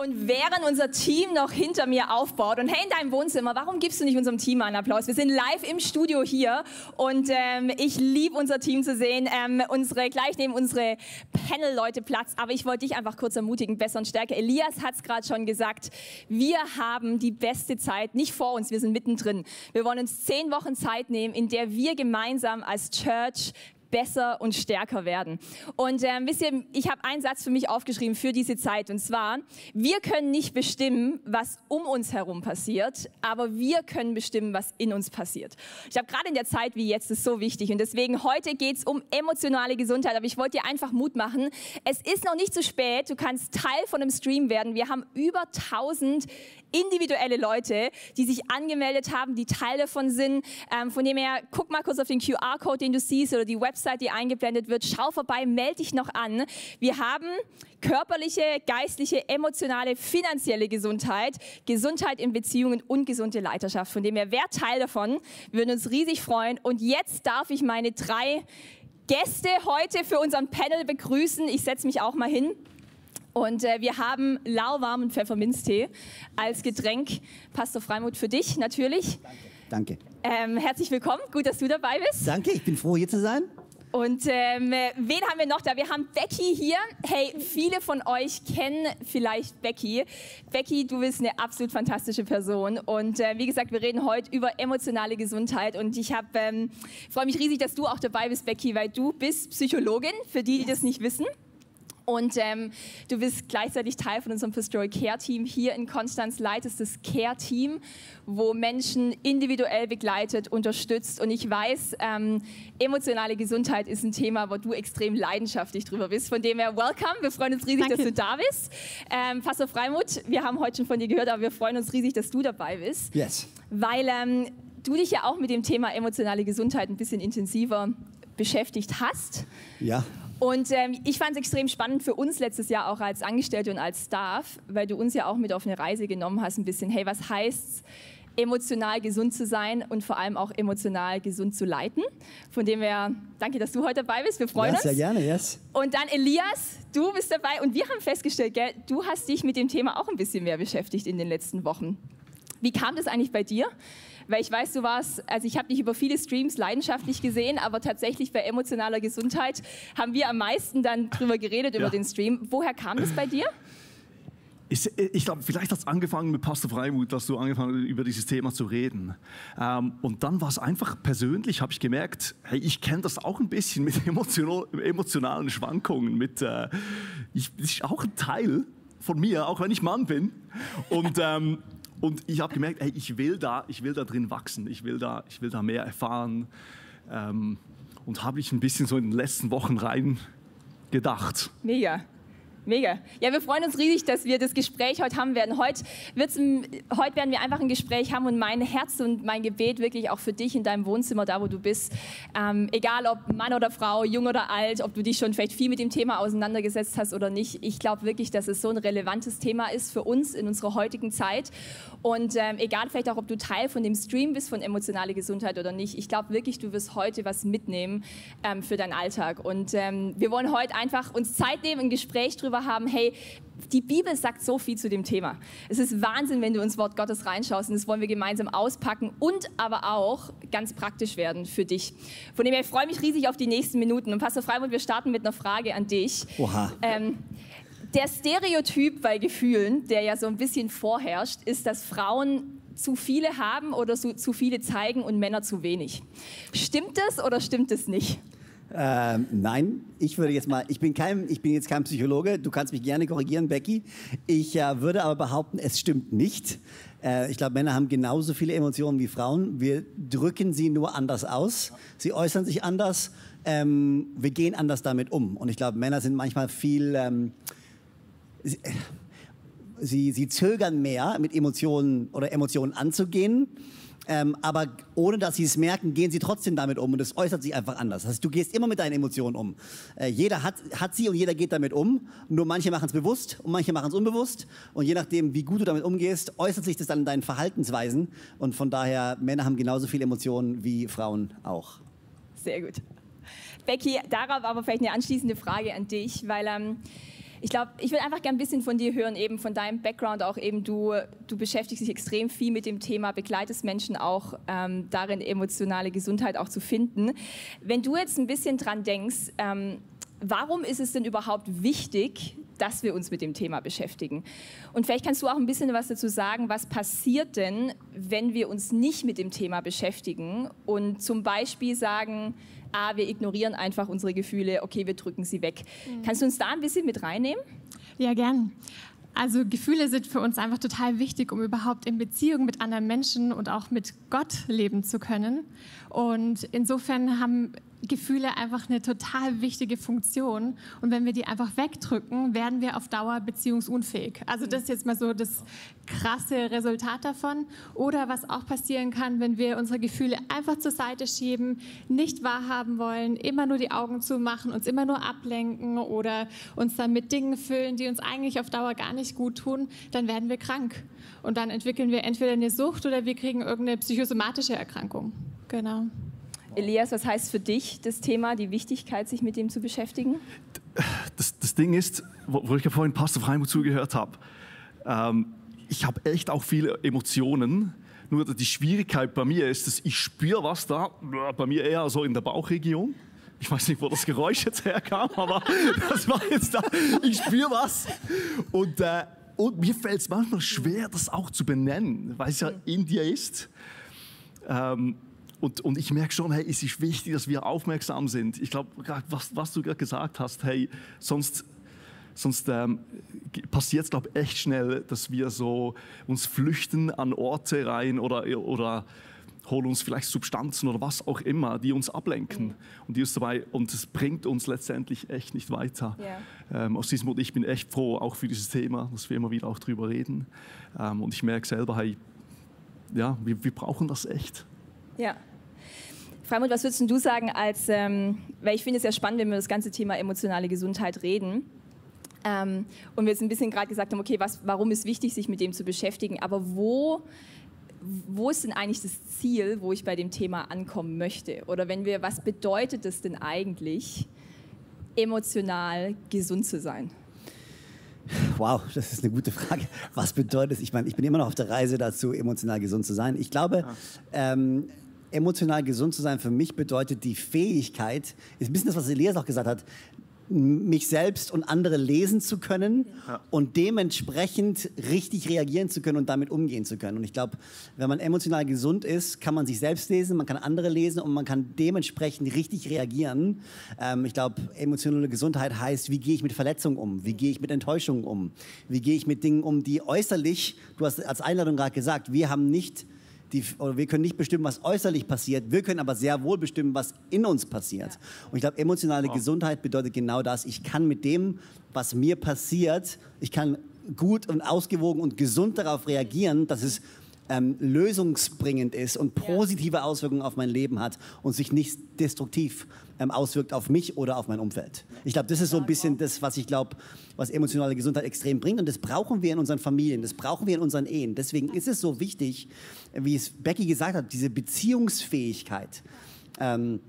Und während unser Team noch hinter mir aufbaut und hey in deinem Wohnzimmer, warum gibst du nicht unserem Team einen Applaus? Wir sind live im Studio hier und ähm, ich liebe unser Team zu sehen. Ähm, unsere, gleich nehmen unsere Panel-Leute Platz, aber ich wollte dich einfach kurz ermutigen, besser und stärker. Elias hat es gerade schon gesagt, wir haben die beste Zeit, nicht vor uns, wir sind mittendrin. Wir wollen uns zehn Wochen Zeit nehmen, in der wir gemeinsam als Church besser und stärker werden. Und ähm, wisst ihr, ich habe einen Satz für mich aufgeschrieben für diese Zeit und zwar, wir können nicht bestimmen, was um uns herum passiert, aber wir können bestimmen, was in uns passiert. Ich habe gerade in der Zeit wie jetzt ist so wichtig und deswegen heute geht es um emotionale Gesundheit, aber ich wollte dir einfach Mut machen. Es ist noch nicht zu spät, du kannst Teil von einem Stream werden. Wir haben über 1000 individuelle Leute, die sich angemeldet haben, die Teil davon sind. Ähm, von dem her, guck mal kurz auf den QR-Code, den du siehst, oder die Website, die eingeblendet wird. Schau vorbei, melde dich noch an. Wir haben körperliche, geistliche, emotionale, finanzielle Gesundheit, Gesundheit in Beziehungen und gesunde Leiterschaft. Von dem her, wer Teil davon, würden uns riesig freuen. Und jetzt darf ich meine drei Gäste heute für unseren Panel begrüßen. Ich setze mich auch mal hin. Und äh, wir haben lauwarmen Pfefferminztee als Getränk. Pastor Freimuth für dich natürlich. Danke. Ähm, herzlich willkommen, gut, dass du dabei bist. Danke, ich bin froh, hier zu sein. Und ähm, wen haben wir noch da? Wir haben Becky hier. Hey, viele von euch kennen vielleicht Becky. Becky, du bist eine absolut fantastische Person. Und äh, wie gesagt, wir reden heute über emotionale Gesundheit. Und ich ähm, freue mich riesig, dass du auch dabei bist, Becky, weil du bist Psychologin, für die, die das nicht wissen. Und ähm, du bist gleichzeitig Teil von unserem Pastoral Care Team hier in Konstanz, leitest das Care Team, wo Menschen individuell begleitet, unterstützt. Und ich weiß, ähm, emotionale Gesundheit ist ein Thema, wo du extrem leidenschaftlich drüber bist. Von dem her, welcome. Wir freuen uns riesig, Danke. dass du da bist. Ähm, Pastor Freimuth, wir haben heute schon von dir gehört, aber wir freuen uns riesig, dass du dabei bist. Yes. Weil ähm, du dich ja auch mit dem Thema emotionale Gesundheit ein bisschen intensiver beschäftigt hast. Ja. Und ähm, ich fand es extrem spannend für uns letztes Jahr auch als Angestellte und als Staff, weil du uns ja auch mit auf eine Reise genommen hast, ein bisschen, hey, was heißt emotional gesund zu sein und vor allem auch emotional gesund zu leiten. Von dem her, danke, dass du heute dabei bist. Wir freuen ja, uns. Sehr gerne, yes. Und dann Elias, du bist dabei und wir haben festgestellt, gell, du hast dich mit dem Thema auch ein bisschen mehr beschäftigt in den letzten Wochen. Wie kam das eigentlich bei dir? Weil ich weiß, du warst, also ich habe dich über viele Streams leidenschaftlich gesehen, aber tatsächlich bei emotionaler Gesundheit haben wir am meisten dann drüber geredet, ja. über den Stream. Woher kam das bei dir? Ich, ich glaube, vielleicht hat es angefangen mit Pastor Freimuth, dass du angefangen hast, über dieses Thema zu reden. Ähm, und dann war es einfach persönlich, habe ich gemerkt, hey, ich kenne das auch ein bisschen mit emotional, emotionalen Schwankungen. Mit, äh, ich, das ist auch ein Teil von mir, auch wenn ich Mann bin. Und ähm, und ich habe gemerkt, ey, ich will da, ich will da drin wachsen, ich will da, ich will da mehr erfahren. Ähm, und habe ich ein bisschen so in den letzten Wochen rein gedacht. Mega. Mega. Ja, wir freuen uns riesig, dass wir das Gespräch heute haben werden. Heute, heute werden wir einfach ein Gespräch haben und mein Herz und mein Gebet wirklich auch für dich in deinem Wohnzimmer, da wo du bist. Ähm, egal ob Mann oder Frau, jung oder alt, ob du dich schon vielleicht viel mit dem Thema auseinandergesetzt hast oder nicht. Ich glaube wirklich, dass es so ein relevantes Thema ist für uns in unserer heutigen Zeit. Und ähm, egal vielleicht auch, ob du Teil von dem Stream bist von emotionale Gesundheit oder nicht. Ich glaube wirklich, du wirst heute was mitnehmen ähm, für deinen Alltag. Und ähm, wir wollen heute einfach uns Zeit nehmen, ein Gespräch drüber darüber haben, hey, die Bibel sagt so viel zu dem Thema. Es ist Wahnsinn, wenn du ins Wort Gottes reinschaust und das wollen wir gemeinsam auspacken und aber auch ganz praktisch werden für dich. Von dem her, ich freue mich riesig auf die nächsten Minuten. Und Pastor Freiburg, wir starten mit einer Frage an dich. Oha. Ähm, der Stereotyp bei Gefühlen, der ja so ein bisschen vorherrscht, ist, dass Frauen zu viele haben oder so, zu viele zeigen und Männer zu wenig. Stimmt das oder stimmt es nicht? Ähm, nein, ich würde jetzt mal, ich bin, kein, ich bin jetzt kein Psychologe, du kannst mich gerne korrigieren, Becky. Ich äh, würde aber behaupten, es stimmt nicht. Äh, ich glaube, Männer haben genauso viele Emotionen wie Frauen. Wir drücken sie nur anders aus. Sie äußern sich anders. Ähm, wir gehen anders damit um. Und ich glaube, Männer sind manchmal viel. Ähm, sie, sie zögern mehr, mit Emotionen oder Emotionen anzugehen. Ähm, aber ohne dass sie es merken, gehen sie trotzdem damit um und es äußert sich einfach anders. Das heißt, du gehst immer mit deinen Emotionen um. Äh, jeder hat, hat sie und jeder geht damit um. Nur manche machen es bewusst und manche machen es unbewusst. Und je nachdem, wie gut du damit umgehst, äußert sich das dann in deinen Verhaltensweisen. Und von daher, Männer haben genauso viele Emotionen wie Frauen auch. Sehr gut. Becky, darauf aber vielleicht eine anschließende Frage an dich, weil ähm, ich glaube, ich will einfach gerne ein bisschen von dir hören, eben von deinem Background auch eben. Du, du beschäftigst dich extrem viel mit dem Thema, begleitest Menschen auch ähm, darin, emotionale Gesundheit auch zu finden. Wenn du jetzt ein bisschen dran denkst, ähm, warum ist es denn überhaupt wichtig, dass wir uns mit dem Thema beschäftigen? Und vielleicht kannst du auch ein bisschen was dazu sagen, was passiert denn, wenn wir uns nicht mit dem Thema beschäftigen und zum Beispiel sagen, ah, wir ignorieren einfach unsere Gefühle, okay, wir drücken sie weg. Mhm. Kannst du uns da ein bisschen mit reinnehmen? Ja, gern. Also Gefühle sind für uns einfach total wichtig, um überhaupt in Beziehung mit anderen Menschen und auch mit Gott leben zu können. Und insofern haben Gefühle einfach eine total wichtige Funktion. Und wenn wir die einfach wegdrücken, werden wir auf Dauer beziehungsunfähig. Also das ist jetzt mal so das krasse Resultat davon. Oder was auch passieren kann, wenn wir unsere Gefühle einfach zur Seite schieben, nicht wahrhaben wollen, immer nur die Augen zumachen, uns immer nur ablenken oder uns dann mit Dingen füllen, die uns eigentlich auf Dauer gar nicht gut tun, dann werden wir krank. Und dann entwickeln wir entweder eine Sucht oder wir kriegen irgendeine psychosomatische Erkrankung. Genau. Elias, was heißt für dich das Thema, die Wichtigkeit, sich mit dem zu beschäftigen? Das, das Ding ist, wo, wo ich ja vorhin Pastor Freimuth zugehört habe, ähm, ich habe echt auch viele Emotionen. Nur die Schwierigkeit bei mir ist, dass ich spüre was da, bei mir eher so in der Bauchregion. Ich weiß nicht, wo das Geräusch jetzt herkam, aber das war jetzt da. Ich spüre was. Und, äh, und mir fällt es manchmal schwer, das auch zu benennen, weil es ja in dir ist. Ähm, und, und ich merke schon, hey, es ist wichtig, dass wir aufmerksam sind. Ich glaube, was, was du gerade gesagt hast, hey, sonst, sonst ähm, passiert es, glaube ich, echt schnell, dass wir so uns flüchten an Orte rein oder, oder holen uns vielleicht Substanzen oder was auch immer, die uns ablenken. Mhm. Und die uns dabei, und es bringt uns letztendlich echt nicht weiter. Yeah. Ähm, aus diesem Grund, ich bin echt froh, auch für dieses Thema, dass wir immer wieder auch drüber reden. Ähm, und ich merke selber, hey, ja, wir, wir brauchen das echt. Ja. Freimund, was würdest du sagen, als, ähm, weil ich finde es ja spannend, wenn wir das ganze Thema emotionale Gesundheit reden. Ähm, und wir jetzt ein bisschen gerade gesagt haben, okay, was, warum ist wichtig, sich mit dem zu beschäftigen, aber wo, wo ist denn eigentlich das Ziel, wo ich bei dem Thema ankommen möchte? Oder wenn wir, was bedeutet es denn eigentlich, emotional gesund zu sein? Wow, das ist eine gute Frage. Was bedeutet es? Ich meine, ich bin immer noch auf der Reise dazu, emotional gesund zu sein. Ich glaube, ähm, emotional gesund zu sein für mich bedeutet die Fähigkeit, ist ein bisschen das, was Elias auch gesagt hat, mich selbst und andere lesen zu können ja. und dementsprechend richtig reagieren zu können und damit umgehen zu können. Und ich glaube, wenn man emotional gesund ist, kann man sich selbst lesen, man kann andere lesen und man kann dementsprechend richtig reagieren. Ähm, ich glaube, emotionale Gesundheit heißt, wie gehe ich mit Verletzungen um? Wie gehe ich mit Enttäuschungen um? Wie gehe ich mit Dingen um, die äußerlich, du hast als Einladung gerade gesagt, wir haben nicht die, wir können nicht bestimmen, was äußerlich passiert, wir können aber sehr wohl bestimmen, was in uns passiert. Ja. Und ich glaube, emotionale wow. Gesundheit bedeutet genau das. Ich kann mit dem, was mir passiert, ich kann gut und ausgewogen und gesund darauf reagieren, dass es ähm, lösungsbringend ist und positive Auswirkungen auf mein Leben hat und sich nicht destruktiv ähm, auswirkt auf mich oder auf mein Umfeld. Ich glaube, das ist so ein bisschen das, was ich glaube, was emotionale Gesundheit extrem bringt. Und das brauchen wir in unseren Familien, das brauchen wir in unseren Ehen. Deswegen ist es so wichtig, wie es Becky gesagt hat, diese Beziehungsfähigkeit. Ähm,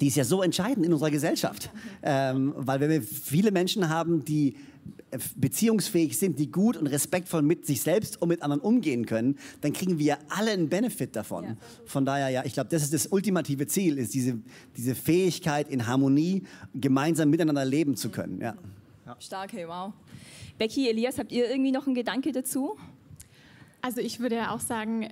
die ist ja so entscheidend in unserer Gesellschaft. Ähm, weil wenn wir viele Menschen haben, die beziehungsfähig sind, die gut und respektvoll mit sich selbst und mit anderen umgehen können, dann kriegen wir alle einen Benefit davon. Ja. Von daher, ja, ich glaube, das ist das ultimative Ziel, ist diese, diese Fähigkeit in Harmonie gemeinsam miteinander leben zu können. Ja. ja. Stark, hey, wow. Becky, Elias, habt ihr irgendwie noch einen Gedanke dazu? Also ich würde ja auch sagen,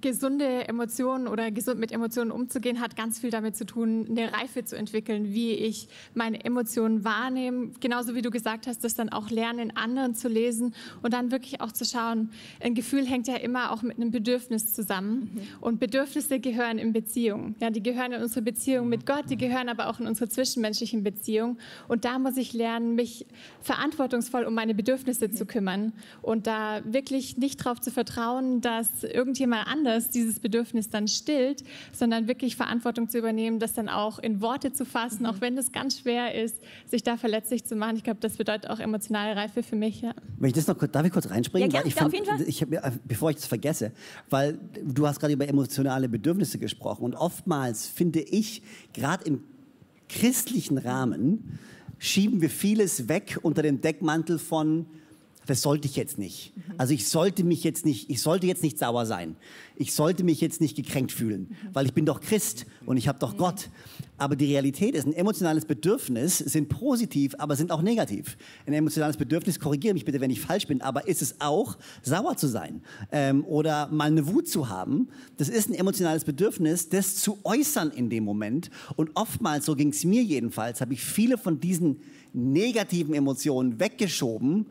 gesunde Emotionen oder gesund mit Emotionen umzugehen, hat ganz viel damit zu tun, eine Reife zu entwickeln, wie ich meine Emotionen wahrnehme. Genauso wie du gesagt hast, das dann auch lernen, in anderen zu lesen und dann wirklich auch zu schauen. Ein Gefühl hängt ja immer auch mit einem Bedürfnis zusammen. Mhm. Und Bedürfnisse gehören in Beziehung. Ja, die gehören in unsere Beziehung mit Gott, die gehören aber auch in unsere zwischenmenschlichen Beziehungen. Und da muss ich lernen, mich verantwortungsvoll um meine Bedürfnisse zu kümmern und da wirklich nicht darauf zu vertrauen, dass irgendjemand anders dieses Bedürfnis dann stillt, sondern wirklich Verantwortung zu übernehmen, das dann auch in Worte zu fassen, auch wenn es ganz schwer ist, sich da verletzlich zu machen. Ich glaube, das bedeutet auch emotionale Reife für mich. Ja. Wenn ich das noch darf ich kurz reinspringen? Ja, weil ich fand, auf jeden Fall. Ich, bevor ich das vergesse, weil du hast gerade über emotionale Bedürfnisse gesprochen und oftmals finde ich, gerade im christlichen Rahmen, schieben wir vieles weg unter dem Deckmantel von das sollte ich jetzt nicht. Also ich sollte mich jetzt nicht, ich sollte jetzt nicht sauer sein. Ich sollte mich jetzt nicht gekränkt fühlen, weil ich bin doch Christ und ich habe doch Gott. Aber die Realität ist, ein emotionales Bedürfnis sind positiv, aber sind auch negativ. Ein emotionales Bedürfnis, korrigiere mich bitte, wenn ich falsch bin, aber ist es auch, sauer zu sein ähm, oder mal eine Wut zu haben. Das ist ein emotionales Bedürfnis, das zu äußern in dem Moment. Und oftmals, so ging es mir jedenfalls, habe ich viele von diesen negativen Emotionen weggeschoben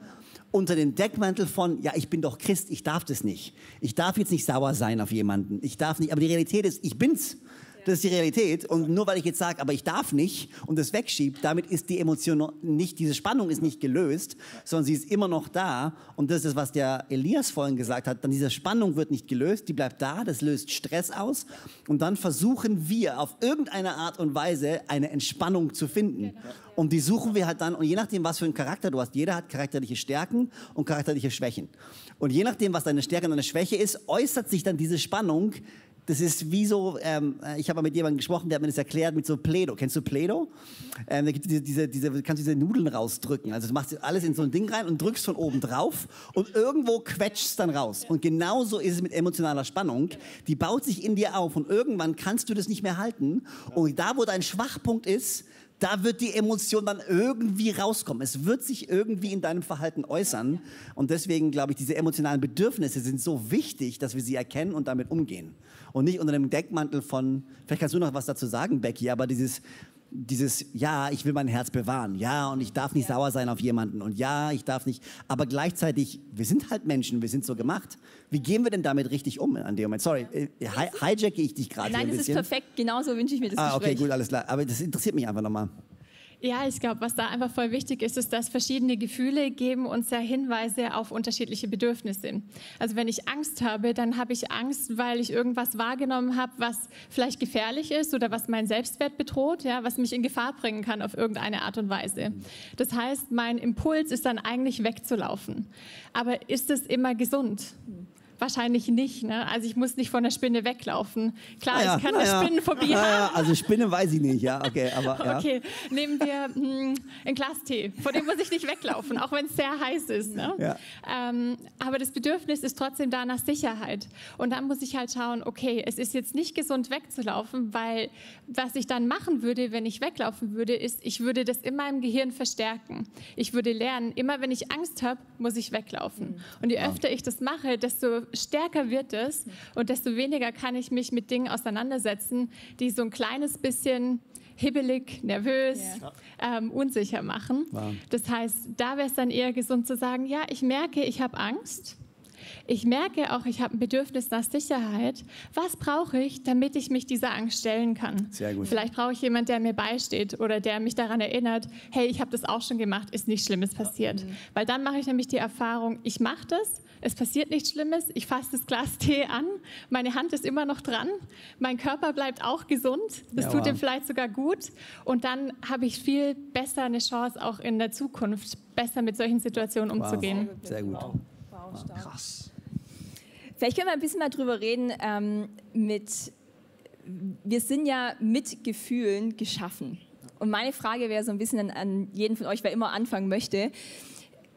unter den Deckmantel von, ja, ich bin doch Christ, ich darf das nicht. Ich darf jetzt nicht sauer sein auf jemanden. Ich darf nicht, aber die Realität ist, ich bin's. Das ist die Realität. Und nur weil ich jetzt sage, aber ich darf nicht und das wegschiebe, damit ist die Emotion nicht, diese Spannung ist nicht gelöst, sondern sie ist immer noch da. Und das ist das, was der Elias vorhin gesagt hat. Dann diese Spannung wird nicht gelöst, die bleibt da, das löst Stress aus. Und dann versuchen wir auf irgendeine Art und Weise eine Entspannung zu finden. Und die suchen wir halt dann, und je nachdem, was für einen Charakter du hast, jeder hat charakterliche Stärken und charakterliche Schwächen. Und je nachdem, was deine Stärke und deine Schwäche ist, äußert sich dann diese Spannung das ist wie so, ähm, ich habe mal mit jemandem gesprochen, der hat mir das erklärt mit so Play-Doh. Kennst du Play-Doh? Ähm, da gibt diese, diese, diese, kannst du diese Nudeln rausdrücken. Also du machst alles in so ein Ding rein und drückst von oben drauf und irgendwo quetscht es dann raus. Und genauso ist es mit emotionaler Spannung. Die baut sich in dir auf und irgendwann kannst du das nicht mehr halten. Und da, wo dein Schwachpunkt ist, da wird die Emotion dann irgendwie rauskommen. Es wird sich irgendwie in deinem Verhalten äußern. Und deswegen glaube ich, diese emotionalen Bedürfnisse sind so wichtig, dass wir sie erkennen und damit umgehen und nicht unter dem Deckmantel von, vielleicht kannst du noch was dazu sagen, Becky, aber dieses, dieses, ja, ich will mein Herz bewahren, ja, und ich darf nicht ja. sauer sein auf jemanden und ja, ich darf nicht, aber gleichzeitig, wir sind halt Menschen, wir sind so gemacht. Wie gehen wir denn damit richtig um an dem Moment? Sorry, äh, hi hijacke ich dich gerade Nein, ein das ist perfekt, genauso wünsche ich mir das ah, okay, gut, alles klar, aber das interessiert mich einfach nochmal. Ja, ich glaube, was da einfach voll wichtig ist, ist, dass verschiedene Gefühle geben uns ja Hinweise auf unterschiedliche Bedürfnisse. Also wenn ich Angst habe, dann habe ich Angst, weil ich irgendwas wahrgenommen habe, was vielleicht gefährlich ist oder was meinen Selbstwert bedroht, ja, was mich in Gefahr bringen kann auf irgendeine Art und Weise. Das heißt, mein Impuls ist dann eigentlich wegzulaufen. Aber ist es immer gesund? Wahrscheinlich nicht. Ne? Also ich muss nicht von der Spinne weglaufen. Klar, ah ja, ich kann ah eine Spinnenphobie ah haben. also Spinne weiß ich nicht, ja, okay. Aber, ja. Okay, nehmen wir hm, ein Glas Tee. Vor dem muss ich nicht weglaufen, auch wenn es sehr heiß ist. Ne? Ja. Ähm, aber das Bedürfnis ist trotzdem da nach Sicherheit. Und dann muss ich halt schauen, okay, es ist jetzt nicht gesund wegzulaufen, weil was ich dann machen würde, wenn ich weglaufen würde, ist, ich würde das in meinem Gehirn verstärken. Ich würde lernen, immer wenn ich Angst habe, muss ich weglaufen. Und je öfter ich das mache, desto stärker wird es und desto weniger kann ich mich mit Dingen auseinandersetzen, die so ein kleines bisschen hibbelig, nervös, ja. ähm, unsicher machen. Wow. Das heißt, da wäre es dann eher gesund zu sagen, ja, ich merke, ich habe Angst. Ich merke auch, ich habe ein Bedürfnis nach Sicherheit. Was brauche ich, damit ich mich dieser Angst stellen kann? Sehr gut. Vielleicht brauche ich jemanden, der mir beisteht oder der mich daran erinnert, hey, ich habe das auch schon gemacht, ist nichts Schlimmes passiert. Mhm. Weil dann mache ich nämlich die Erfahrung, ich mache das, es passiert nichts Schlimmes, ich fasse das Glas Tee an, meine Hand ist immer noch dran, mein Körper bleibt auch gesund, das ja, tut ihm vielleicht sogar gut und dann habe ich viel besser eine Chance, auch in der Zukunft besser mit solchen Situationen umzugehen. Wow. Sehr gut. Wow. Wow, Krass. Vielleicht können wir ein bisschen mal drüber reden ähm, mit, wir sind ja mit Gefühlen geschaffen. Und meine Frage wäre so ein bisschen an, an jeden von euch, wer immer anfangen möchte.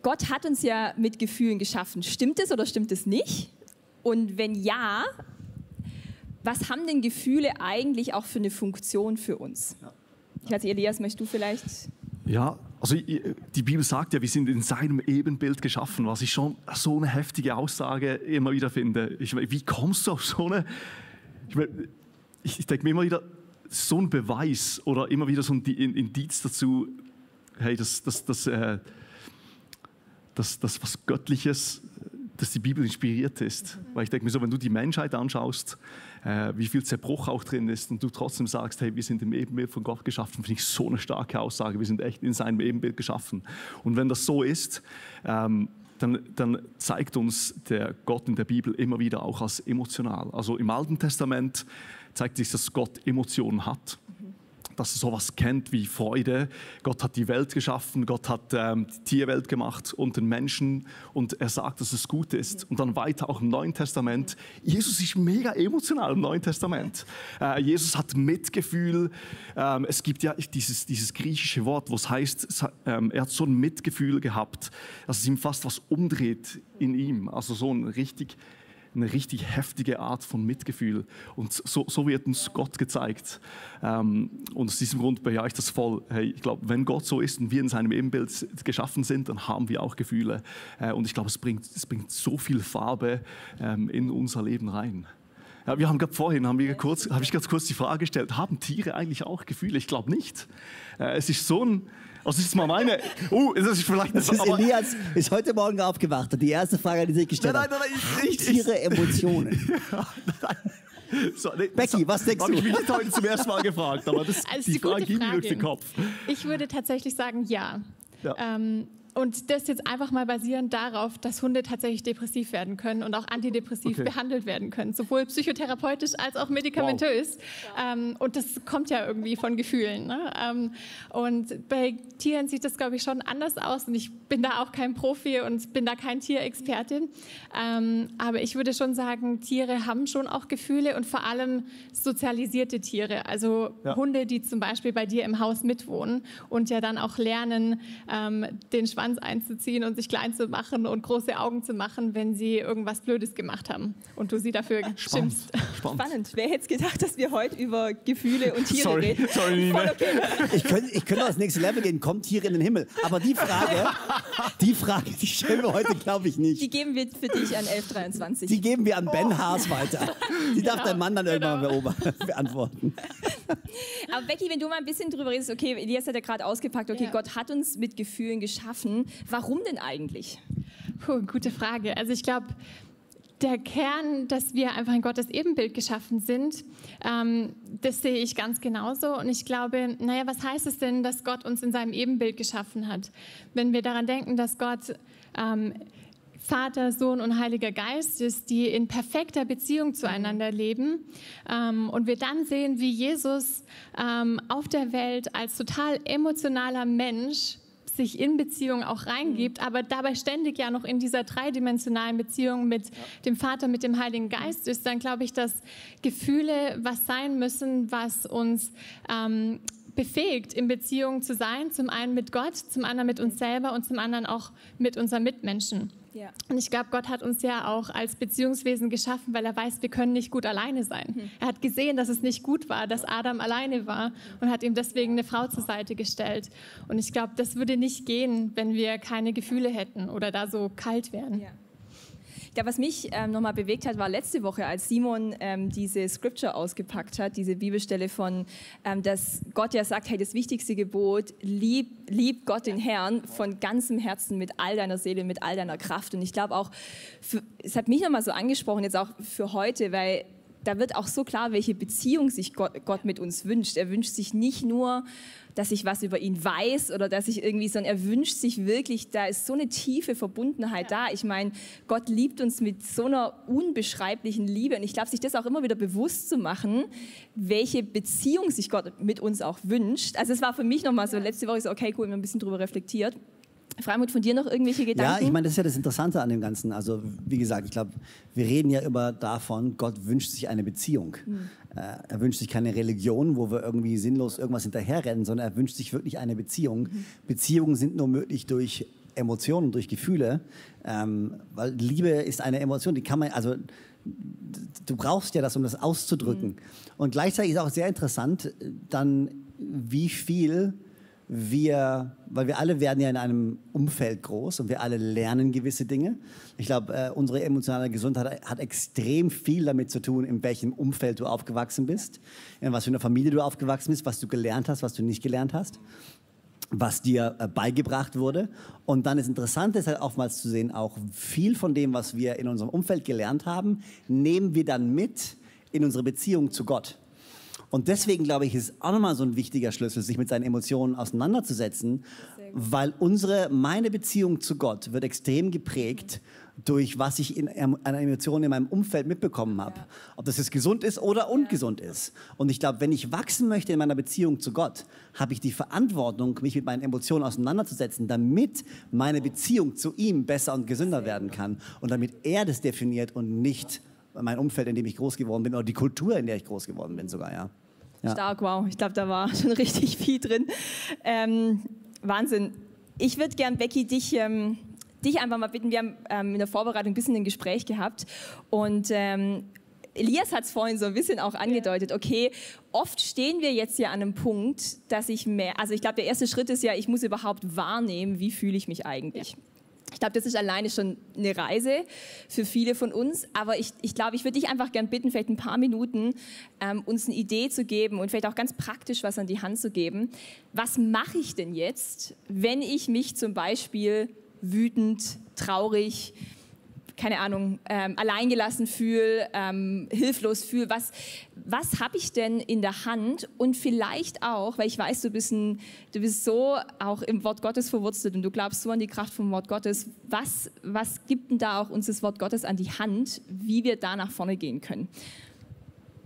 Gott hat uns ja mit Gefühlen geschaffen. Stimmt es oder stimmt es nicht? Und wenn ja, was haben denn Gefühle eigentlich auch für eine Funktion für uns? Ich weiß, Elias, möchtest du vielleicht Ja, also die Bibel sagt ja, wir sind in seinem Ebenbild geschaffen, was ich schon so eine heftige Aussage immer wieder finde. Ich meine, wie kommst du auf so eine... Ich, meine, ich, ich denke mir immer wieder, so ein Beweis oder immer wieder so ein Indiz dazu, hey, das, das, das, äh, das, das was Göttliches, dass die Bibel inspiriert ist. Weil ich denke mir so, wenn du die Menschheit anschaust, äh, wie viel Zerbruch auch drin ist und du trotzdem sagst, hey, wir sind im Ebenbild von Gott geschaffen, finde ich so eine starke Aussage. Wir sind echt in seinem Ebenbild geschaffen. Und wenn das so ist, ähm, dann, dann, zeigt uns der Gott in der Bibel immer wieder auch als emotional. Also im Alten Testament zeigt sich, dass Gott Emotionen hat dass er sowas kennt wie Freude. Gott hat die Welt geschaffen, Gott hat ähm, die Tierwelt gemacht und den Menschen und er sagt, dass es gut ist. Und dann weiter auch im Neuen Testament. Jesus ist mega emotional im Neuen Testament. Äh, Jesus hat Mitgefühl. Ähm, es gibt ja dieses, dieses griechische Wort, wo es heißt, ähm, er hat so ein Mitgefühl gehabt, dass es ihm fast was umdreht in ihm. Also so ein richtig eine richtig heftige Art von Mitgefühl. Und so, so wird uns Gott gezeigt. Ähm, und aus diesem Grund bejahe ich das voll. Hey, ich glaube, wenn Gott so ist und wir in seinem Ebenbild geschaffen sind, dann haben wir auch Gefühle. Äh, und ich glaube, es bringt, es bringt so viel Farbe ähm, in unser Leben rein. Ja, wir haben gerade vorhin, haben wir kurz, habe ich ganz kurz die Frage gestellt, haben Tiere eigentlich auch Gefühle? Ich glaube nicht. Äh, es ist so ein, also das ist mal meine. Uh, das ist vielleicht das ist Elias ist heute Morgen aufgewacht und die erste Frage, die sich gestellt nein, nein, nein, hat, ich, Tiere Emotionen. So, nee, Becky, was denkst du? Habe ich mich heute zum ersten Mal gefragt, aber das, also die, die Frage ging mir durch den Kopf. Ich würde tatsächlich sagen, ja. ja. Ähm, und das jetzt einfach mal basierend darauf, dass Hunde tatsächlich depressiv werden können und auch antidepressiv okay. behandelt werden können, sowohl psychotherapeutisch als auch medikamentös. Wow. Ähm, und das kommt ja irgendwie von Gefühlen. Ne? Ähm, und bei Tieren sieht das, glaube ich, schon anders aus. Und ich bin da auch kein Profi und bin da kein Tierexperte. Ähm, aber ich würde schon sagen, Tiere haben schon auch Gefühle und vor allem sozialisierte Tiere. Also ja. Hunde, die zum Beispiel bei dir im Haus mitwohnen und ja dann auch lernen, ähm, den Schwanz Schwanz einzuziehen und sich klein zu machen und große Augen zu machen, wenn sie irgendwas Blödes gemacht haben und du sie dafür Spannend. schimpfst. Spannend. Spannend. Wer hätte gedacht, dass wir heute über Gefühle und Tiere Sorry. reden? Sorry, Nina. Okay. Ich könnte ich könnt aufs nächste Level gehen, kommt Tiere in den Himmel. Aber die Frage, die Frage, die stellen wir heute, glaube ich, nicht. Die geben wir für dich an 1123. Die geben wir an Ben oh. Haas weiter. Die darf genau. dein Mann dann irgendwann genau. beantworten. Aber Becky, wenn du mal ein bisschen drüber redest, okay, Elias hat ja gerade ausgepackt, okay, ja. Gott hat uns mit Gefühlen geschaffen. Warum denn eigentlich? Puh, gute Frage. Also ich glaube, der Kern, dass wir einfach in Gottes Ebenbild geschaffen sind, ähm, das sehe ich ganz genauso. Und ich glaube, naja, was heißt es denn, dass Gott uns in seinem Ebenbild geschaffen hat? Wenn wir daran denken, dass Gott ähm, Vater, Sohn und Heiliger Geist ist, die in perfekter Beziehung zueinander leben. Ähm, und wir dann sehen, wie Jesus ähm, auf der Welt als total emotionaler Mensch sich in Beziehung auch reingibt, mhm. aber dabei ständig ja noch in dieser dreidimensionalen Beziehung mit ja. dem Vater, mit dem Heiligen Geist ist, dann glaube ich, dass Gefühle was sein müssen, was uns ähm, befähigt, in Beziehung zu sein, zum einen mit Gott, zum anderen mit uns selber und zum anderen auch mit unseren Mitmenschen. Ja. Und ich glaube, Gott hat uns ja auch als Beziehungswesen geschaffen, weil er weiß, wir können nicht gut alleine sein. Mhm. Er hat gesehen, dass es nicht gut war, dass Adam alleine war und hat ihm deswegen eine Frau zur Seite gestellt. Und ich glaube, das würde nicht gehen, wenn wir keine Gefühle hätten oder da so kalt wären. Ja. Ja, was mich ähm, nochmal bewegt hat, war letzte Woche, als Simon ähm, diese Scripture ausgepackt hat, diese Bibelstelle von, ähm, dass Gott ja sagt, hey, das wichtigste Gebot, lieb, lieb Gott den Herrn von ganzem Herzen, mit all deiner Seele, mit all deiner Kraft. Und ich glaube auch, für, es hat mich nochmal so angesprochen, jetzt auch für heute, weil da wird auch so klar, welche Beziehung sich Gott, Gott mit uns wünscht. Er wünscht sich nicht nur, dass ich was über ihn weiß oder dass ich irgendwie, sondern er wünscht sich wirklich, da ist so eine tiefe Verbundenheit ja. da. Ich meine, Gott liebt uns mit so einer unbeschreiblichen Liebe und ich glaube, sich das auch immer wieder bewusst zu machen, welche Beziehung sich Gott mit uns auch wünscht. Also es war für mich nochmal so, letzte Woche so, okay, cool, ich ein bisschen drüber reflektiert. Freimut, von dir noch irgendwelche Gedanken? Ja, ich meine, das ist ja das Interessante an dem Ganzen. Also, wie gesagt, ich glaube, wir reden ja immer davon, Gott wünscht sich eine Beziehung. Mhm. er wünscht sich keine Religion, wo wir irgendwie sinnlos irgendwas hinterherrennen, sondern er wünscht sich wirklich eine Beziehung. Mhm. Beziehungen sind nur möglich durch Emotionen, durch Gefühle, ähm, weil Liebe ist eine Emotion, die kann man, also du brauchst ja das, um das auszudrücken. Mhm. Und gleichzeitig ist auch sehr interessant, dann wie viel wir, weil wir alle werden ja in einem Umfeld groß und wir alle lernen gewisse Dinge. Ich glaube, äh, unsere emotionale Gesundheit hat extrem viel damit zu tun, in welchem Umfeld du aufgewachsen bist, in was für einer Familie du aufgewachsen bist, was du gelernt hast, was du nicht gelernt hast was dir äh, beigebracht wurde. Und dann ist interessant, ist halt oftmals zu sehen, auch viel von dem, was wir in unserem Umfeld gelernt haben, nehmen wir dann mit in unsere Beziehung zu Gott. Und deswegen glaube ich, ist auch nochmal so ein wichtiger Schlüssel, sich mit seinen Emotionen auseinanderzusetzen, weil unsere, meine Beziehung zu Gott wird extrem geprägt durch was ich in einer Emotion in meinem Umfeld mitbekommen habe. Ja. Ob das jetzt gesund ist oder ungesund ja. ist. Und ich glaube, wenn ich wachsen möchte in meiner Beziehung zu Gott, habe ich die Verantwortung, mich mit meinen Emotionen auseinanderzusetzen, damit meine Beziehung zu ihm besser und gesünder werden kann. Und damit er das definiert und nicht mein Umfeld, in dem ich groß geworden bin oder die Kultur, in der ich groß geworden bin sogar, ja. Ja. Stark, wow. Ich glaube, da war schon richtig viel drin. Ähm, Wahnsinn. Ich würde gern, Becky, dich, ähm, dich einfach mal bitten. Wir haben ähm, in der Vorbereitung ein bisschen ein Gespräch gehabt und ähm, Elias hat es vorhin so ein bisschen auch angedeutet, okay, oft stehen wir jetzt ja an einem Punkt, dass ich mehr, also ich glaube, der erste Schritt ist ja, ich muss überhaupt wahrnehmen, wie fühle ich mich eigentlich. Ja. Ich glaube, das ist alleine schon eine Reise für viele von uns. Aber ich, ich glaube, ich würde dich einfach gern bitten, vielleicht ein paar Minuten ähm, uns eine Idee zu geben und vielleicht auch ganz praktisch was an die Hand zu geben. Was mache ich denn jetzt, wenn ich mich zum Beispiel wütend, traurig, keine Ahnung, ähm, alleingelassen fühle, ähm, hilflos fühle, was, was habe ich denn in der Hand? Und vielleicht auch, weil ich weiß, du bist, ein, du bist so auch im Wort Gottes verwurzelt und du glaubst so an die Kraft vom Wort Gottes, was, was gibt denn da auch uns das Wort Gottes an die Hand, wie wir da nach vorne gehen können?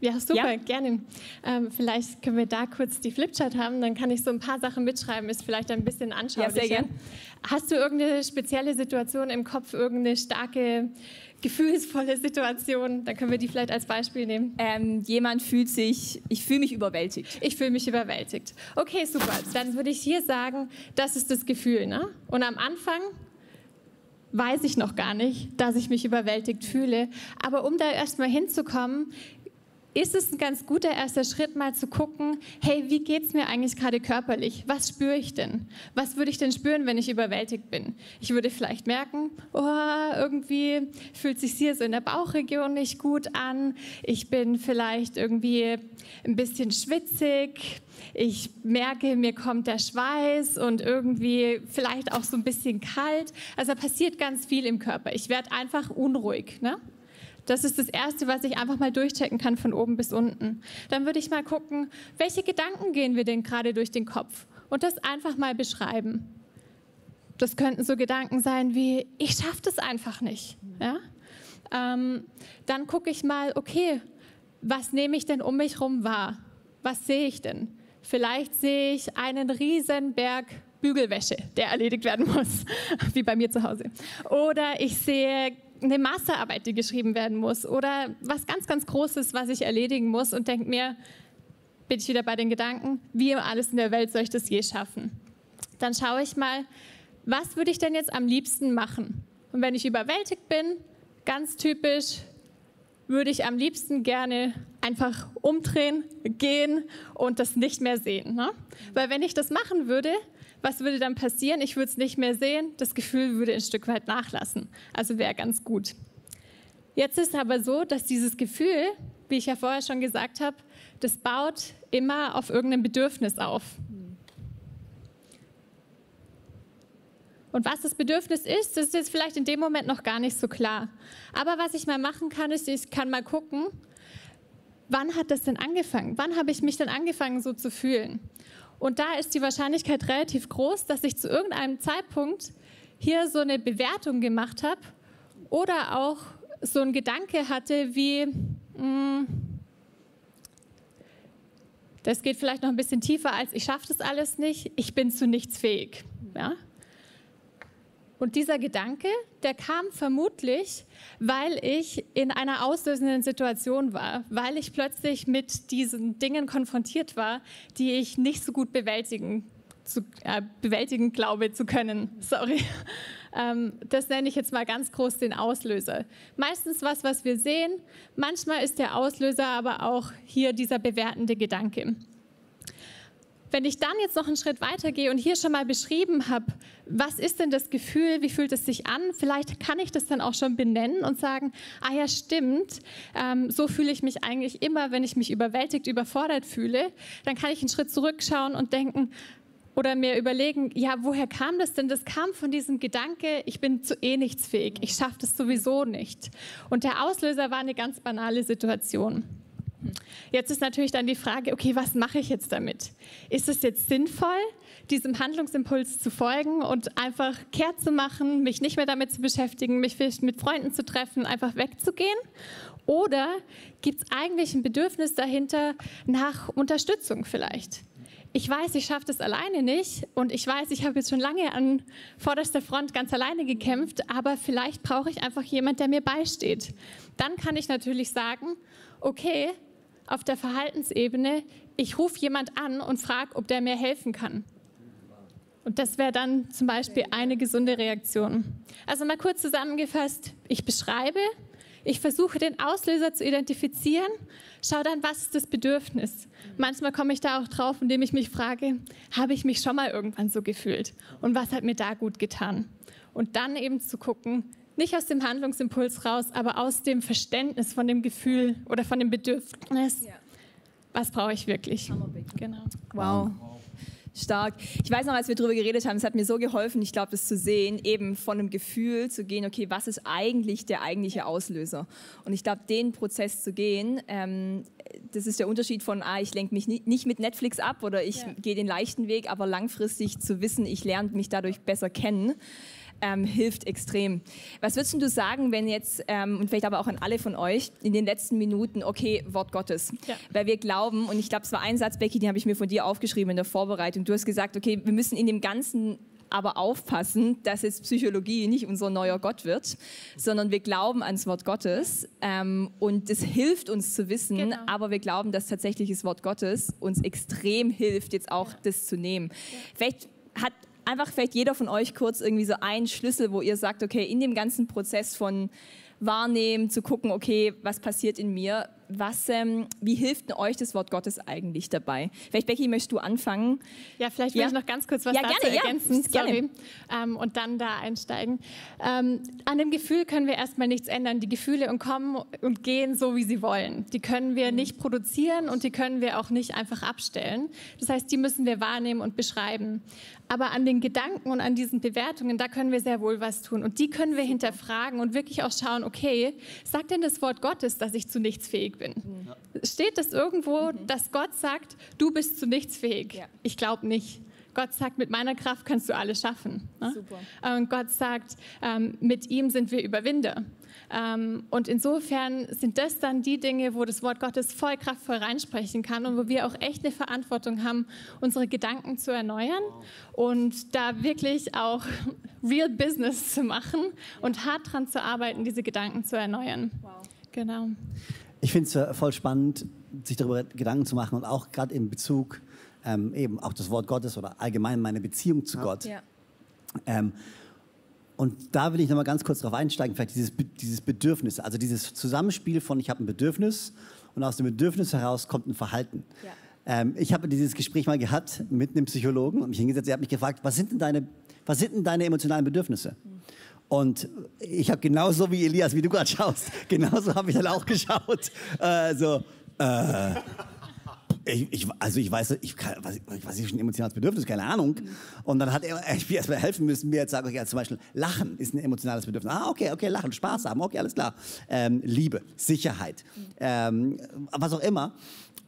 Ja, super, ja. gerne. Ähm, vielleicht können wir da kurz die Flipchart haben, dann kann ich so ein paar Sachen mitschreiben, ist vielleicht ein bisschen anschaulicher. Ja, sehr gern. Hast du irgendeine spezielle Situation im Kopf, irgendeine starke, gefühlsvolle Situation? Dann können wir die vielleicht als Beispiel nehmen. Ähm, jemand fühlt sich, ich fühle mich überwältigt. Ich fühle mich überwältigt. Okay, super. Dann würde ich hier sagen, das ist das Gefühl. Ne? Und am Anfang weiß ich noch gar nicht, dass ich mich überwältigt fühle. Aber um da erstmal hinzukommen, ist es ein ganz guter erster Schritt, mal zu gucken, hey, wie geht es mir eigentlich gerade körperlich? Was spüre ich denn? Was würde ich denn spüren, wenn ich überwältigt bin? Ich würde vielleicht merken, oh, irgendwie fühlt sich hier so in der Bauchregion nicht gut an. Ich bin vielleicht irgendwie ein bisschen schwitzig. Ich merke, mir kommt der Schweiß und irgendwie vielleicht auch so ein bisschen kalt. Also passiert ganz viel im Körper. Ich werde einfach unruhig. Ne? Das ist das Erste, was ich einfach mal durchchecken kann von oben bis unten. Dann würde ich mal gucken, welche Gedanken gehen wir denn gerade durch den Kopf und das einfach mal beschreiben. Das könnten so Gedanken sein wie, ich schaffe das einfach nicht. Ja? Ähm, dann gucke ich mal, okay, was nehme ich denn um mich herum wahr? Was sehe ich denn? Vielleicht sehe ich einen riesen Berg Bügelwäsche, der erledigt werden muss, wie bei mir zu Hause. Oder ich sehe eine Masterarbeit, die geschrieben werden muss oder was ganz, ganz Großes, was ich erledigen muss und denke mir, bin ich wieder bei den Gedanken, wie alles in der Welt soll ich das je schaffen? Dann schaue ich mal, was würde ich denn jetzt am liebsten machen? Und wenn ich überwältigt bin, ganz typisch, würde ich am liebsten gerne einfach umdrehen, gehen und das nicht mehr sehen. Ne? Weil wenn ich das machen würde, was würde dann passieren? Ich würde es nicht mehr sehen, das Gefühl würde ein Stück weit nachlassen. Also wäre ganz gut. Jetzt ist es aber so, dass dieses Gefühl, wie ich ja vorher schon gesagt habe, das baut immer auf irgendeinem Bedürfnis auf. Und was das Bedürfnis ist, das ist jetzt vielleicht in dem Moment noch gar nicht so klar. Aber was ich mal machen kann, ist, ich kann mal gucken, wann hat das denn angefangen? Wann habe ich mich denn angefangen so zu fühlen? Und da ist die Wahrscheinlichkeit relativ groß, dass ich zu irgendeinem Zeitpunkt hier so eine Bewertung gemacht habe oder auch so ein Gedanke hatte wie, mh, hm, das geht vielleicht noch ein bisschen tiefer als ich schaffe das alles nicht, ich bin zu nichts fähig. Ja? Und dieser Gedanke, der kam vermutlich, weil ich in einer auslösenden Situation war, weil ich plötzlich mit diesen Dingen konfrontiert war, die ich nicht so gut bewältigen, zu, äh, bewältigen glaube zu können. Sorry. Ähm, das nenne ich jetzt mal ganz groß den Auslöser. Meistens was, was wir sehen. Manchmal ist der Auslöser aber auch hier dieser bewertende Gedanke. Wenn ich dann jetzt noch einen Schritt weitergehe und hier schon mal beschrieben habe, was ist denn das Gefühl, wie fühlt es sich an, vielleicht kann ich das dann auch schon benennen und sagen, ah ja, stimmt, ähm, so fühle ich mich eigentlich immer, wenn ich mich überwältigt, überfordert fühle. Dann kann ich einen Schritt zurückschauen und denken, oder mir überlegen, ja, woher kam das denn? Das kam von diesem Gedanke, ich bin zu eh nichts fähig, ich schaffe das sowieso nicht. Und der Auslöser war eine ganz banale Situation. Jetzt ist natürlich dann die Frage, okay, was mache ich jetzt damit? Ist es jetzt sinnvoll, diesem Handlungsimpuls zu folgen und einfach kehrt zu machen, mich nicht mehr damit zu beschäftigen, mich mit Freunden zu treffen, einfach wegzugehen? Oder gibt es eigentlich ein Bedürfnis dahinter nach Unterstützung vielleicht? Ich weiß, ich schaffe das alleine nicht und ich weiß, ich habe jetzt schon lange an vorderster Front ganz alleine gekämpft, aber vielleicht brauche ich einfach jemand, der mir beisteht. Dann kann ich natürlich sagen, okay, auf der Verhaltensebene, ich rufe jemand an und frage, ob der mir helfen kann. Und das wäre dann zum Beispiel eine gesunde Reaktion. Also mal kurz zusammengefasst, ich beschreibe, ich versuche den Auslöser zu identifizieren, schau dann, was ist das Bedürfnis. Manchmal komme ich da auch drauf, indem ich mich frage, habe ich mich schon mal irgendwann so gefühlt und was hat mir da gut getan? Und dann eben zu gucken, nicht aus dem Handlungsimpuls raus, aber aus dem Verständnis von dem Gefühl oder von dem Bedürfnis. Ja. Was brauche ich wirklich? Genau. Wow. Stark. Ich weiß noch, als wir darüber geredet haben, es hat mir so geholfen, ich glaube, das zu sehen, eben von einem Gefühl zu gehen, okay, was ist eigentlich der eigentliche Auslöser? Und ich glaube, den Prozess zu gehen, ähm, das ist der Unterschied von, ah, ich lenke mich nicht mit Netflix ab oder ich ja. gehe den leichten Weg, aber langfristig zu wissen, ich lerne mich dadurch besser kennen ähm, hilft extrem. Was würdest du sagen, wenn jetzt, ähm, und vielleicht aber auch an alle von euch, in den letzten Minuten, okay, Wort Gottes. Ja. Weil wir glauben, und ich glaube, es war ein Satz, Becky, den habe ich mir von dir aufgeschrieben in der Vorbereitung. Du hast gesagt, okay, wir müssen in dem Ganzen aber aufpassen, dass jetzt Psychologie nicht unser neuer Gott wird, sondern wir glauben ans Wort Gottes ähm, und es hilft uns zu wissen, genau. aber wir glauben, dass tatsächlich das Wort Gottes uns extrem hilft, jetzt auch ja. das zu nehmen. Ja. Vielleicht hat einfach vielleicht jeder von euch kurz irgendwie so einen Schlüssel, wo ihr sagt, okay, in dem ganzen Prozess von wahrnehmen, zu gucken, okay, was passiert in mir, was, ähm, wie hilft euch das Wort Gottes eigentlich dabei? Vielleicht, Becky, möchtest du anfangen? Ja, vielleicht will ja. ich noch ganz kurz was ja, dazu gerne, ergänzen. Ja, Sorry. Ähm, und dann da einsteigen. Ähm, an dem Gefühl können wir erstmal nichts ändern. Die Gefühle und kommen und gehen so, wie sie wollen. Die können wir nicht produzieren und die können wir auch nicht einfach abstellen. Das heißt, die müssen wir wahrnehmen und beschreiben. Aber an den Gedanken und an diesen Bewertungen, da können wir sehr wohl was tun. Und die können wir hinterfragen und wirklich auch schauen, okay, sagt denn das Wort Gottes, dass ich zu nichts fähig bin. Ja. Steht das irgendwo, mhm. dass Gott sagt, du bist zu nichts fähig? Ja. Ich glaube nicht. Gott sagt, mit meiner Kraft kannst du alles schaffen. Ne? Super. Und Gott sagt, ähm, mit ihm sind wir Überwinder. Ähm, und insofern sind das dann die Dinge, wo das Wort Gottes voll kraftvoll reinsprechen kann und wo wir auch echt eine Verantwortung haben, unsere Gedanken zu erneuern und da wirklich auch real Business zu machen und hart dran zu arbeiten, diese Gedanken zu erneuern. Wow. Genau. Ich finde es äh, voll spannend, sich darüber Gedanken zu machen und auch gerade in Bezug ähm, eben auch das Wort Gottes oder allgemein meine Beziehung zu ja. Gott. Ja. Ähm, und da will ich noch mal ganz kurz darauf einsteigen, vielleicht dieses, dieses Bedürfnis, also dieses Zusammenspiel von ich habe ein Bedürfnis und aus dem Bedürfnis heraus kommt ein Verhalten. Ja. Ähm, ich habe dieses Gespräch mal gehabt mit einem Psychologen und mich hingesetzt, er hat mich gefragt, was sind denn deine, was sind denn deine emotionalen Bedürfnisse? Mhm. Und ich habe genauso wie Elias, wie du gerade schaust, genauso habe ich dann auch geschaut. Äh, so, äh, ich, ich, also ich weiß, ich, kann, was, was ist ein emotionales Bedürfnis, keine Ahnung. Und dann hat er ich mir erstmal helfen müssen, mir jetzt sagen, okay, zum Beispiel Lachen ist ein emotionales Bedürfnis. Ah, okay, okay, Lachen, Spaß haben, okay, alles klar. Ähm, Liebe, Sicherheit, ähm, was auch immer.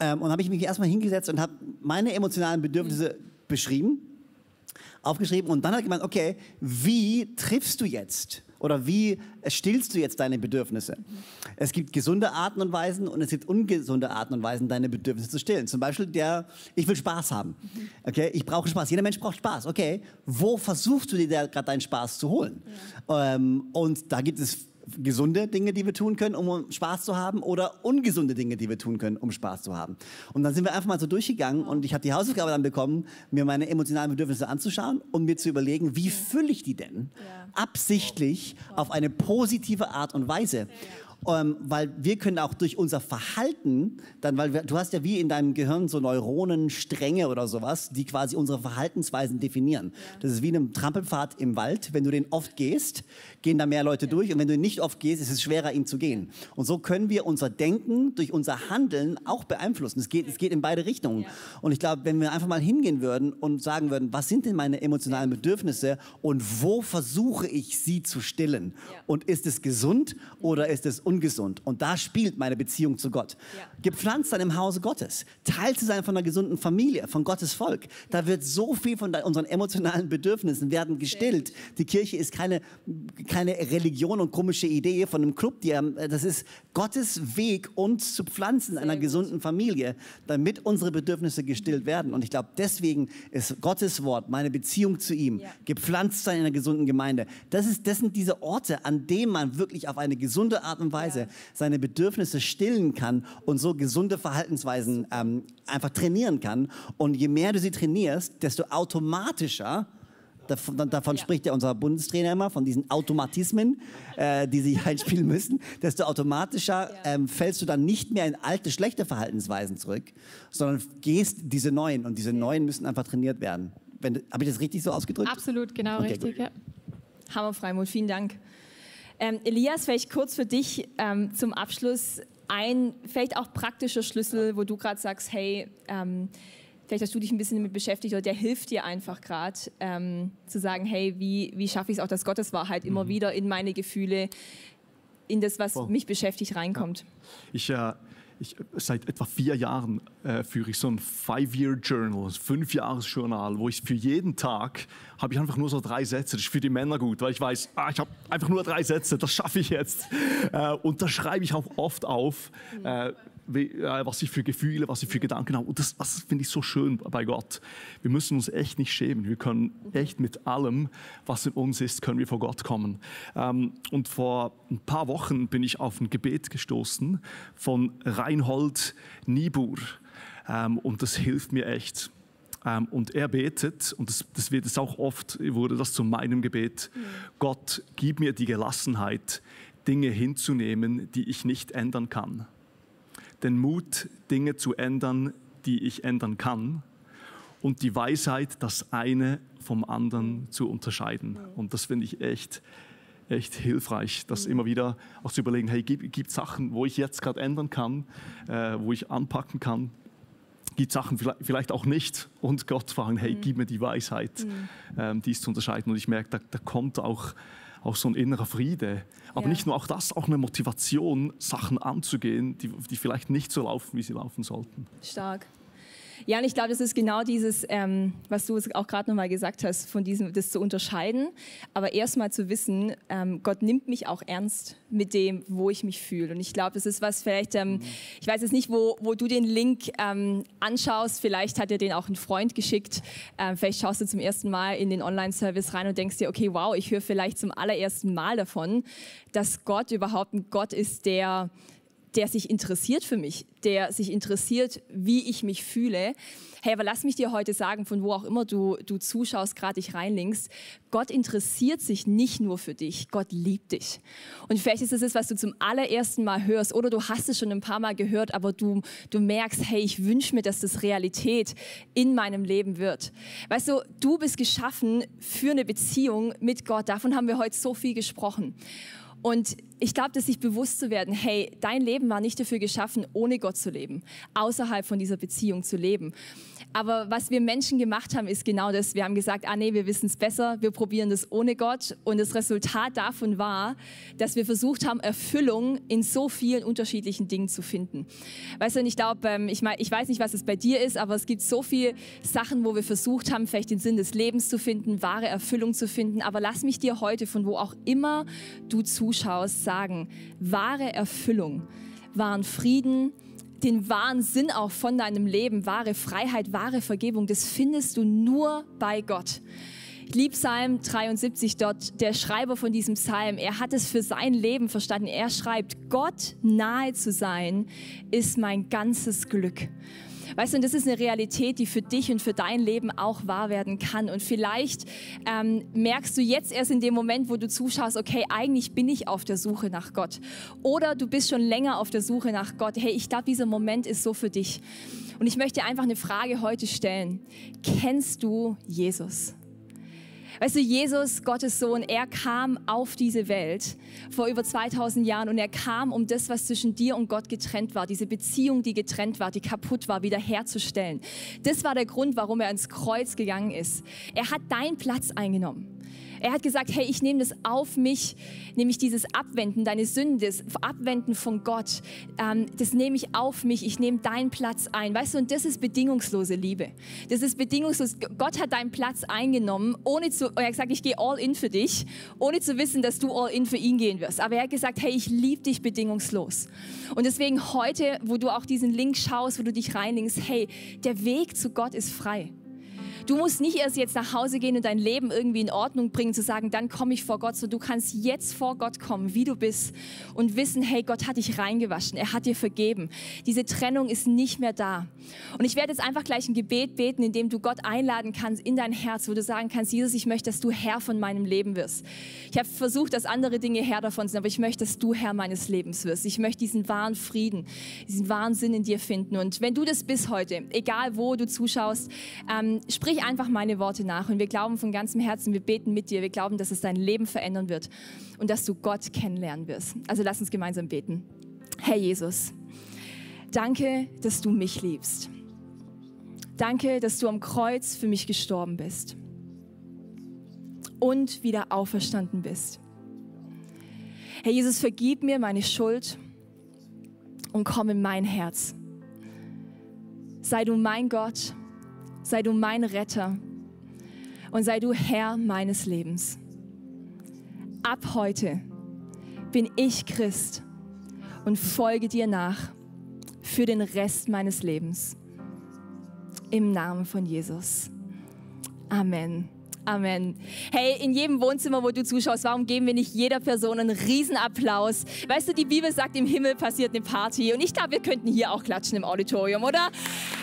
Ähm, und habe ich mich erstmal hingesetzt und habe meine emotionalen Bedürfnisse beschrieben aufgeschrieben und dann hat er gemeint, okay, wie triffst du jetzt? Oder wie stillst du jetzt deine Bedürfnisse? Es gibt gesunde Arten und Weisen und es gibt ungesunde Arten und Weisen, deine Bedürfnisse zu stillen. Zum Beispiel der, ich will Spaß haben. Okay, ich brauche Spaß. Jeder Mensch braucht Spaß. Okay, wo versuchst du dir gerade deinen Spaß zu holen? Ja. Ähm, und da gibt es gesunde Dinge, die wir tun können, um Spaß zu haben, oder ungesunde Dinge, die wir tun können, um Spaß zu haben. Und dann sind wir einfach mal so durchgegangen und ich habe die Hausaufgabe dann bekommen, mir meine emotionalen Bedürfnisse anzuschauen und mir zu überlegen, wie fülle ich die denn absichtlich auf eine positive Art und Weise. Ähm, weil wir können auch durch unser Verhalten, dann, weil wir, du hast ja wie in deinem Gehirn so Neuronenstränge oder sowas, die quasi unsere Verhaltensweisen definieren. Das ist wie ein Trampelpfad im Wald. Wenn du den oft gehst, gehen da mehr Leute durch und wenn du ihn nicht oft gehst, ist es schwerer, ihn zu gehen. Und so können wir unser Denken durch unser Handeln auch beeinflussen. Es geht, es geht in beide Richtungen. Und ich glaube, wenn wir einfach mal hingehen würden und sagen würden, was sind denn meine emotionalen Bedürfnisse und wo versuche ich sie zu stillen? Und ist es gesund oder ist es ungesund? Und da spielt meine Beziehung zu Gott. Gepflanzt dann im Hause Gottes. Teilt zu sein von einer gesunden Familie, von Gottes Volk. Da wird so viel von unseren emotionalen Bedürfnissen werden gestillt. Die Kirche ist keine, keine Religion und komische Idee von einem Club. Die, das ist Gottes Weg, uns zu pflanzen in einer gesunden Familie, damit unsere Bedürfnisse gestillt werden. Und ich glaube, deswegen ist Gottes Wort, meine Beziehung zu ihm, ja. gepflanzt sein in einer gesunden Gemeinde. Das, ist, das sind diese Orte, an denen man wirklich auf eine gesunde Art und Weise ja. seine Bedürfnisse stillen kann und so gesunde Verhaltensweisen ähm, einfach trainieren kann. Und je mehr du sie trainierst, desto automatischer Davon, davon ja. spricht ja unser Bundestrainer immer, von diesen Automatismen, äh, die sich einspielen müssen. Desto automatischer ja. ähm, fällst du dann nicht mehr in alte, schlechte Verhaltensweisen zurück, sondern gehst diese neuen. Und diese neuen müssen einfach trainiert werden. Habe ich das richtig so ausgedrückt? Absolut, genau okay, richtig. Ja. Hammer, Freimut, vielen Dank. Ähm, Elias, vielleicht kurz für dich ähm, zum Abschluss ein vielleicht auch praktischer Schlüssel, wo du gerade sagst, hey, ähm, vielleicht hast du dich ein bisschen damit beschäftigt oder der hilft dir einfach gerade ähm, zu sagen, hey, wie, wie schaffe ich es auch, dass Gottes Wahrheit immer mhm. wieder in meine Gefühle, in das, was oh. mich beschäftigt, reinkommt. Ja. Ich, äh, ich, seit etwa vier Jahren äh, führe ich so ein Five-Year-Journal, Fünf-Jahres-Journal, wo ich für jeden Tag habe ich einfach nur so drei Sätze. Das ist für die Männer gut, weil ich weiß, ah, ich habe einfach nur drei Sätze, das schaffe ich jetzt. Äh, und da schreibe ich auch oft auf, äh, was ich für Gefühle, was ich für Gedanken habe. Und das, das finde ich so schön bei Gott. Wir müssen uns echt nicht schämen. Wir können echt mit allem, was in uns ist, können wir vor Gott kommen. Ähm, und vor ein paar Wochen bin ich auf ein Gebet gestoßen von Reinhold Niebuhr. Ähm, und das hilft mir echt. Ähm, und er betet, und das, das wird es auch oft, wurde das zu meinem Gebet, mhm. Gott, gib mir die Gelassenheit, Dinge hinzunehmen, die ich nicht ändern kann den Mut, Dinge zu ändern, die ich ändern kann und die Weisheit, das eine vom anderen zu unterscheiden. Und das finde ich echt, echt hilfreich, das immer wieder auch zu überlegen, hey, gibt es Sachen, wo ich jetzt gerade ändern kann, äh, wo ich anpacken kann, gibt Sachen vielleicht auch nicht und Gott fragen, hey, gib mir die Weisheit, mhm. ähm, dies zu unterscheiden. Und ich merke, da, da kommt auch auch so ein innerer Friede. Aber ja. nicht nur auch das, auch eine Motivation, Sachen anzugehen, die, die vielleicht nicht so laufen, wie sie laufen sollten. Stark. Ja, und ich glaube, das ist genau dieses, ähm, was du auch gerade nochmal gesagt hast, von diesem, das zu unterscheiden, aber erstmal zu wissen, ähm, Gott nimmt mich auch ernst mit dem, wo ich mich fühle. Und ich glaube, das ist was vielleicht, ähm, ich weiß jetzt nicht, wo, wo du den Link ähm, anschaust, vielleicht hat dir den auch ein Freund geschickt, ähm, vielleicht schaust du zum ersten Mal in den Online-Service rein und denkst dir, okay, wow, ich höre vielleicht zum allerersten Mal davon, dass Gott überhaupt ein Gott ist, der der sich interessiert für mich, der sich interessiert, wie ich mich fühle. Hey, aber lass mich dir heute sagen, von wo auch immer du, du zuschaust, gerade dich reinlinkst, Gott interessiert sich nicht nur für dich, Gott liebt dich. Und vielleicht ist es das, was du zum allerersten Mal hörst oder du hast es schon ein paar Mal gehört, aber du, du merkst, hey, ich wünsche mir, dass das Realität in meinem Leben wird. Weißt du, du bist geschaffen für eine Beziehung mit Gott. Davon haben wir heute so viel gesprochen. Und ich glaube, dass sich bewusst zu werden, hey, dein Leben war nicht dafür geschaffen, ohne Gott zu leben, außerhalb von dieser Beziehung zu leben. Aber was wir Menschen gemacht haben, ist genau das. Wir haben gesagt, ah nee, wir wissen es besser, wir probieren das ohne Gott. Und das Resultat davon war, dass wir versucht haben, Erfüllung in so vielen unterschiedlichen Dingen zu finden. Weißt du, ich glaube, ähm, ich, mein, ich weiß nicht, was es bei dir ist, aber es gibt so viele Sachen, wo wir versucht haben, vielleicht den Sinn des Lebens zu finden, wahre Erfüllung zu finden. Aber lass mich dir heute, von wo auch immer du zuschaust, sagen, wahre Erfüllung waren Frieden, den wahren Sinn auch von deinem Leben, wahre Freiheit, wahre Vergebung, das findest du nur bei Gott. Ich liebe Psalm 73 dort, der Schreiber von diesem Psalm, er hat es für sein Leben verstanden. Er schreibt, Gott nahe zu sein ist mein ganzes Glück. Weißt du, und das ist eine Realität, die für dich und für dein Leben auch wahr werden kann. Und vielleicht ähm, merkst du jetzt erst in dem Moment, wo du zuschaust, okay, eigentlich bin ich auf der Suche nach Gott. Oder du bist schon länger auf der Suche nach Gott. Hey, ich glaube, dieser Moment ist so für dich. Und ich möchte einfach eine Frage heute stellen. Kennst du Jesus? Weißt du, Jesus, Gottes Sohn, er kam auf diese Welt vor über 2000 Jahren und er kam, um das, was zwischen dir und Gott getrennt war, diese Beziehung, die getrennt war, die kaputt war, wiederherzustellen. Das war der Grund, warum er ins Kreuz gegangen ist. Er hat deinen Platz eingenommen. Er hat gesagt, hey, ich nehme das auf mich, nämlich dieses Abwenden, deine Sünde, das Abwenden von Gott, ähm, das nehme ich auf mich, ich nehme deinen Platz ein. Weißt du, und das ist bedingungslose Liebe. Das ist bedingungslos. Gott hat deinen Platz eingenommen, ohne zu, er hat gesagt, ich gehe all in für dich, ohne zu wissen, dass du all in für ihn gehen wirst. Aber er hat gesagt, hey, ich liebe dich bedingungslos. Und deswegen heute, wo du auch diesen Link schaust, wo du dich reinlinkst, hey, der Weg zu Gott ist frei. Du musst nicht erst jetzt nach Hause gehen und dein Leben irgendwie in Ordnung bringen, zu sagen, dann komme ich vor Gott. So, du kannst jetzt vor Gott kommen, wie du bist und wissen, hey, Gott hat dich reingewaschen, er hat dir vergeben. Diese Trennung ist nicht mehr da. Und ich werde jetzt einfach gleich ein Gebet beten, in dem du Gott einladen kannst in dein Herz, wo du sagen kannst, Jesus, ich möchte, dass du Herr von meinem Leben wirst. Ich habe versucht, dass andere Dinge Herr davon sind, aber ich möchte, dass du Herr meines Lebens wirst. Ich möchte diesen wahren Frieden, diesen wahren Sinn in dir finden. Und wenn du das bis heute, egal wo du zuschaust, ähm, sprich sprich einfach meine Worte nach und wir glauben von ganzem Herzen, wir beten mit dir, wir glauben, dass es dein Leben verändern wird und dass du Gott kennenlernen wirst. Also lass uns gemeinsam beten. Herr Jesus, danke, dass du mich liebst. Danke, dass du am Kreuz für mich gestorben bist und wieder auferstanden bist. Herr Jesus, vergib mir meine Schuld und komm in mein Herz. Sei du mein Gott sei du mein Retter und sei du Herr meines Lebens. Ab heute bin ich Christ und folge dir nach für den Rest meines Lebens. Im Namen von Jesus. Amen. Amen. Hey, in jedem Wohnzimmer, wo du zuschaust, warum geben wir nicht jeder Person einen Riesenapplaus? Weißt du, die Bibel sagt, im Himmel passiert eine Party und ich glaube, wir könnten hier auch klatschen im Auditorium, oder?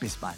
bis bald.